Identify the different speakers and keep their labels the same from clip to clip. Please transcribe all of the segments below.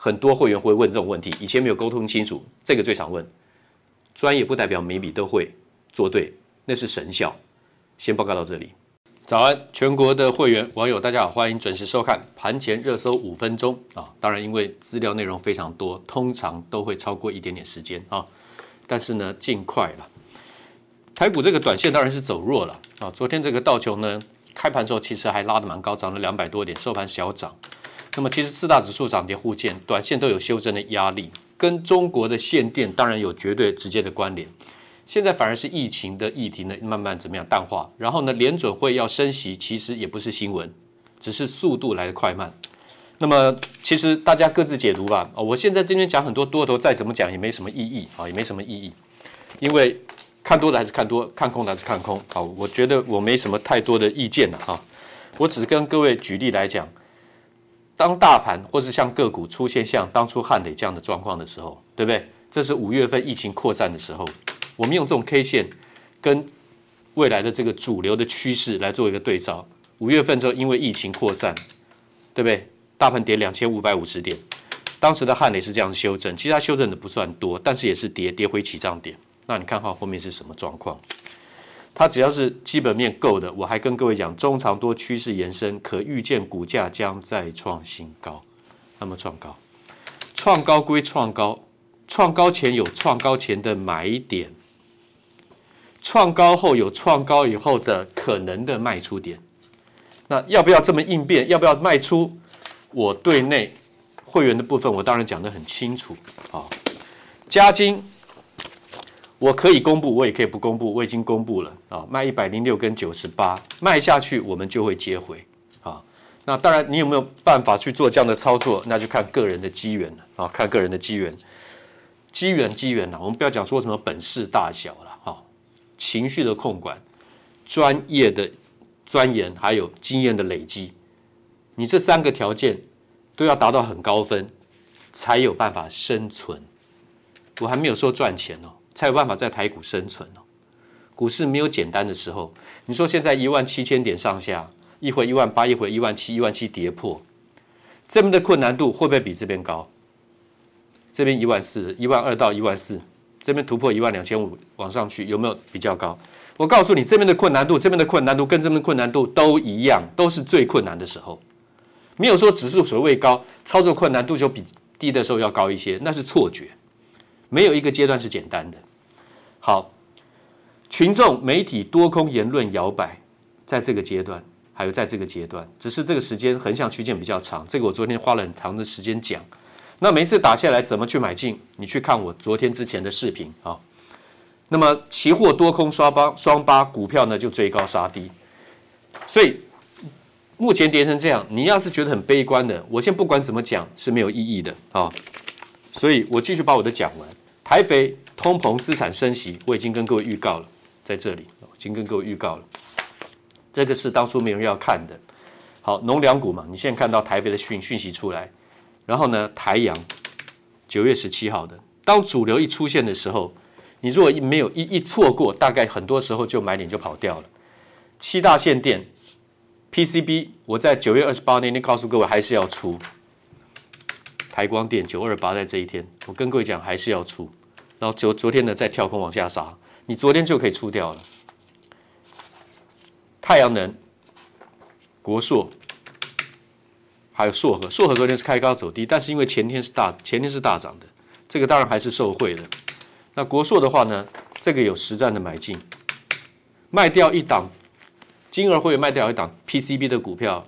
Speaker 1: 很多会员会问这种问题，以前没有沟通清楚，这个最常问。专业不代表每笔都会做对，那是神效。先报告到这里。早安，全国的会员网友，大家好，欢迎准时收看盘前热搜五分钟啊！当然，因为资料内容非常多，通常都会超过一点点时间啊。但是呢，尽快了。台股这个短线当然是走弱了啊。昨天这个道琼呢，开盘时候其实还拉得蛮高，涨了两百多点，收盘小涨。那么其实四大指数涨跌互见，短线都有修正的压力，跟中国的限电当然有绝对直接的关联。现在反而是疫情的议题呢，慢慢怎么样淡化？然后呢，联准会要升息，其实也不是新闻，只是速度来得快慢。那么其实大家各自解读吧。哦，我现在今天讲很多多头，再怎么讲也没什么意义啊，也没什么意义，因为看多的还是看多，看空的还是看空。好，我觉得我没什么太多的意见了哈。我只是跟各位举例来讲，当大盘或是像个股出现像当初汉磊这样的状况的时候，对不对？这是五月份疫情扩散的时候。我们用这种 K 线跟未来的这个主流的趋势来做一个对照。五月份之后，因为疫情扩散，对不对？大盘跌两千五百五十点，当时的汉磊是这样修正，其实它修正的不算多，但是也是跌跌回起涨点。那你看看后面是什么状况？它只要是基本面够的，我还跟各位讲，中长多趋势延伸，可预见股价将再创新高。那么创高，创高归创高，创高前有创高前的买点。创高后有创高以后的可能的卖出点，那要不要这么应变？要不要卖出？我对内会员的部分，我当然讲得很清楚啊。加金，我可以公布，我也可以不公布，我已经公布了啊。卖一百零六跟九十八，卖下去我们就会接回啊。那当然，你有没有办法去做这样的操作？那就看个人的机缘了啊，看个人的机缘，机缘机缘呐。我们不要讲说什么本事大小了啊。情绪的控管、专业的钻研，还有经验的累积，你这三个条件都要达到很高分，才有办法生存。我还没有说赚钱哦，才有办法在台股生存哦。股市没有简单的时候，你说现在一万七千点上下，一会一万八，一会一万七，一万七跌破，这边的困难度会不会比这边高？这边一万四，一万二到一万四，这边突破一万两千五往上去，有没有比较高？我告诉你，这边的困难度，这边的困难度跟这边的困难度都一样，都是最困难的时候，没有说指数所谓高，操作困难度就比低的时候要高一些，那是错觉，没有一个阶段是简单的。好，群众媒体多空言论摇摆，在这个阶段，还有在这个阶段，只是这个时间横向区间比较长，这个我昨天花了很长的时间讲。那每次打下来怎么去买进？你去看我昨天之前的视频啊。那么期货多空双八双八股票呢就追高杀低，所以目前跌成这样，你要是觉得很悲观的，我先不管怎么讲是没有意义的啊。所以我继续把我的讲完。台肥通膨资产升息，我已经跟各位预告了，在这里已经跟各位预告了。这个是当初没人要看的。好，农粮股嘛，你现在看到台肥的讯讯息出来。然后呢，台阳九月十七号的，当主流一出现的时候，你如果一没有一一错过，大概很多时候就买点就跑掉了。七大限电 PCB，我在九月二十八那天告诉各位还是要出。台光电九二八在这一天，我跟各位讲还是要出。然后昨昨天呢再跳空往下杀，你昨天就可以出掉了。太阳能国硕。还有硕和，硕和昨天是开高走低，但是因为前天是大前天是大涨的，这个当然还是受惠的。那国硕的话呢，这个有实战的买进，卖掉一档，金额会卖掉一档 PCB 的股票，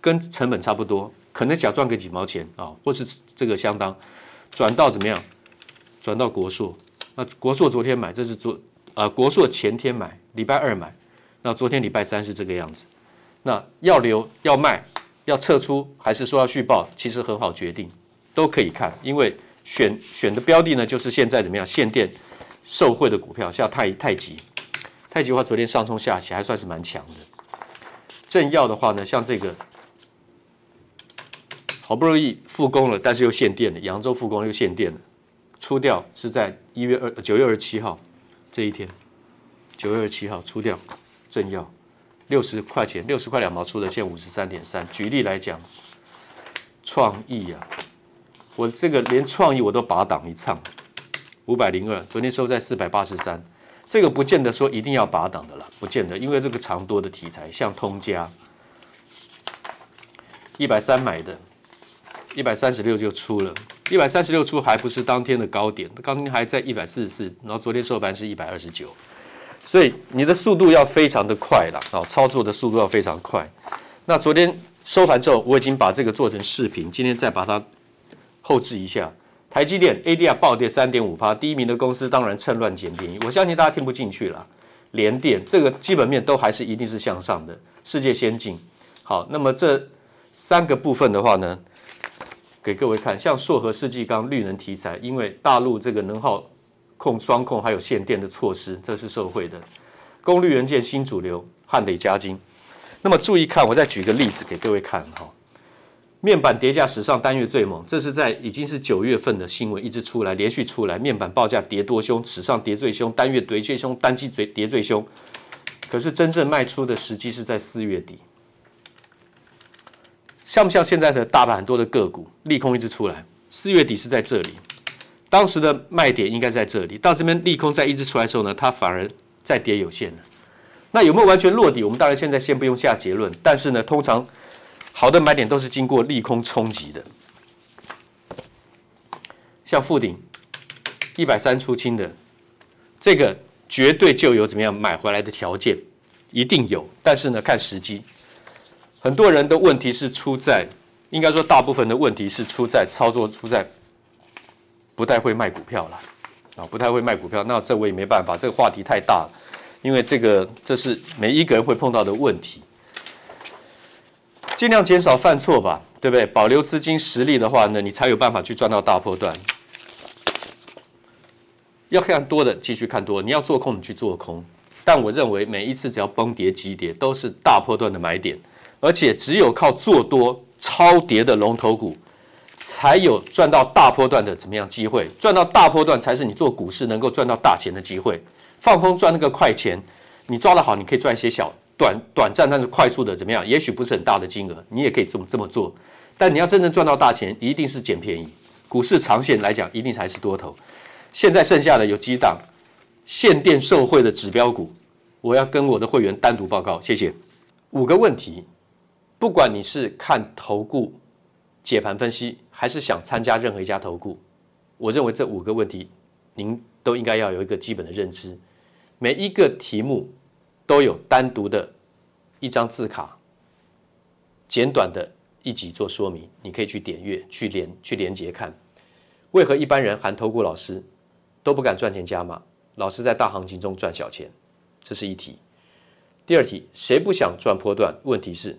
Speaker 1: 跟成本差不多，可能小赚个几毛钱啊，或是这个相当，转到怎么样？转到国硕，那国硕昨天买，这是昨呃国硕前天买，礼拜二买，那昨天礼拜三是这个样子，那要留要卖。要撤出还是说要续报？其实很好决定，都可以看，因为选选的标的呢，就是现在怎么样限电受惠的股票，像太太极，太极的话昨天上冲下起还算是蛮强的。正要的话呢，像这个好不容易复工了，但是又限电了，扬州复工又限电了，出掉是在一月二九月二十七号这一天，九月二十七号出掉正要。六十块钱，六十块两毛出的，现五十三点三。举例来讲，创意啊，我这个连创意我都拔档一唱，五百零二，昨天收在四百八十三。这个不见得说一定要拔档的了，不见得，因为这个长多的题材，像通家，一百三买的，一百三十六就出了，一百三十六出还不是当天的高点，当天还在一百四十四，然后昨天收盘是一百二十九。所以你的速度要非常的快了啊，操作的速度要非常快。那昨天收盘之后，我已经把这个做成视频，今天再把它后置一下。台积电 ADR 暴跌三点五趴，第一名的公司当然趁乱捡便宜，我相信大家听不进去了。联电这个基本面都还是一定是向上的，世界先进。好，那么这三个部分的话呢，给各位看，像硕和、世纪钢、绿能题材，因为大陆这个能耗。控双控还有限电的措施，这是受惠的。功率元件新主流，汉磊嘉晶。那么注意看，我再举个例子给各位看哈。面板跌价史上单月最猛，这是在已经是九月份的新闻一直出来，连续出来，面板报价跌多凶，史上跌最凶，单月跌最凶，单季最跌最凶。可是真正卖出的时机是在四月底，像不像现在的大盘很多的个股利空一直出来？四月底是在这里。当时的卖点应该在这里，到这边利空再一直出来的时候呢，它反而再跌有限了。那有没有完全落底？我们当然现在先不用下结论。但是呢，通常好的买点都是经过利空冲击的。像富鼎一百三出清的，这个绝对就有怎么样买回来的条件，一定有。但是呢，看时机。很多人的问题是出在，应该说大部分的问题是出在操作，出在。不太会卖股票了，啊，不太会卖股票，那这我也没办法，这个话题太大了，因为这个这是每一个人会碰到的问题，尽量减少犯错吧，对不对？保留资金实力的话呢，你才有办法去赚到大波段。要看多的继续看多，你要做空你去做空，但我认为每一次只要崩跌急跌都是大波段的买点，而且只有靠做多超跌的龙头股。才有赚到大波段的怎么样机会？赚到大波段才是你做股市能够赚到大钱的机会。放空赚那个快钱，你抓得好，你可以赚一些小短短暂但是快速的怎么样？也许不是很大的金额，你也可以这么这么做。但你要真正赚到大钱，一定是捡便宜。股市长线来讲，一定才是多头。现在剩下的有几档限电受惠的指标股，我要跟我的会员单独报告。谢谢。五个问题，不管你是看投顾解盘分析，还是想参加任何一家投顾，我认为这五个问题，您都应该要有一个基本的认知。每一个题目都有单独的一张字卡，简短的一集做说明，你可以去点阅、去连、去连接看。为何一般人含投顾老师都不敢赚钱加码？老师在大行情中赚小钱，这是一题。第二题，谁不想赚波段？问题是